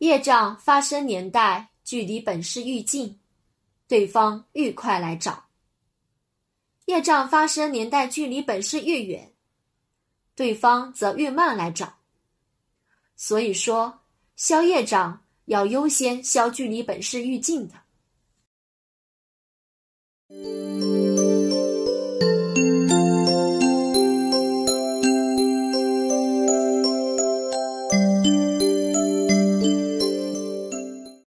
业障发生年代距离本世愈近，对方愈快来找；业障发生年代距离本世愈远，对方则愈慢来找。所以说，消业障要优先消距离本世愈近的。